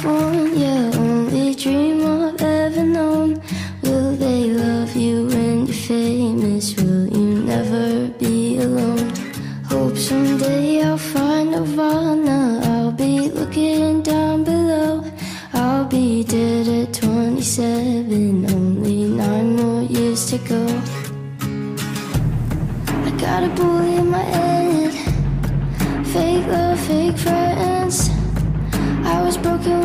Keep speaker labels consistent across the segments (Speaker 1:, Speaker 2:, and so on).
Speaker 1: California, only dream I've ever known. Will they love you when you're famous? Will you never be alone? Hope someday I'll find Nirvana. I'll be looking down below. I'll be dead at 27, only nine more years to go. I got a bully in my head, fake love, fake friends. I was broken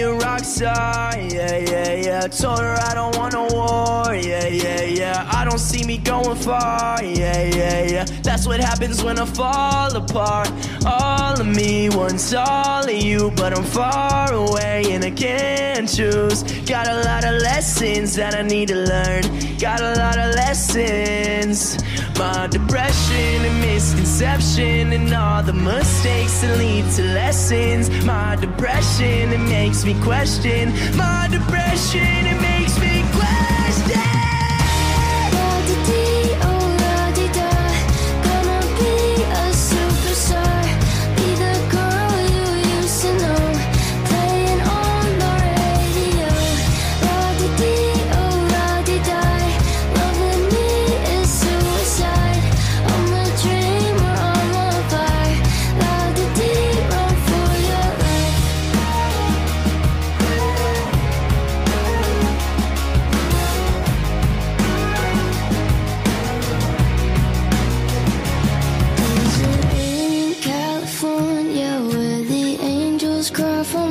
Speaker 1: a
Speaker 2: rock star, yeah, yeah, yeah. Told her I don't want no war, yeah, yeah, yeah. I don't see me going far, yeah, yeah, yeah. That's what happens when I fall apart. All of me wants all of you, but I'm far away and I can't choose. Got a lot of lessons that I need to learn. Got a lot of lessons. My depression and misconception and all the mistakes that lead to lessons. My depression, it makes me question. My depression,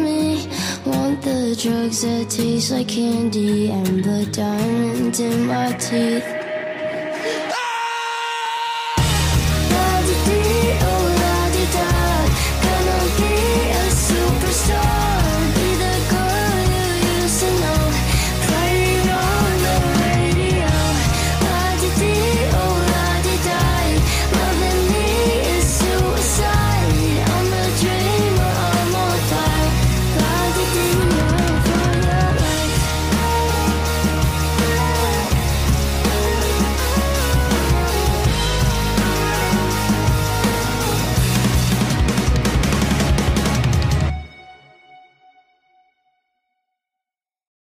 Speaker 1: me? Want the drugs that taste like candy and the diamonds in my teeth?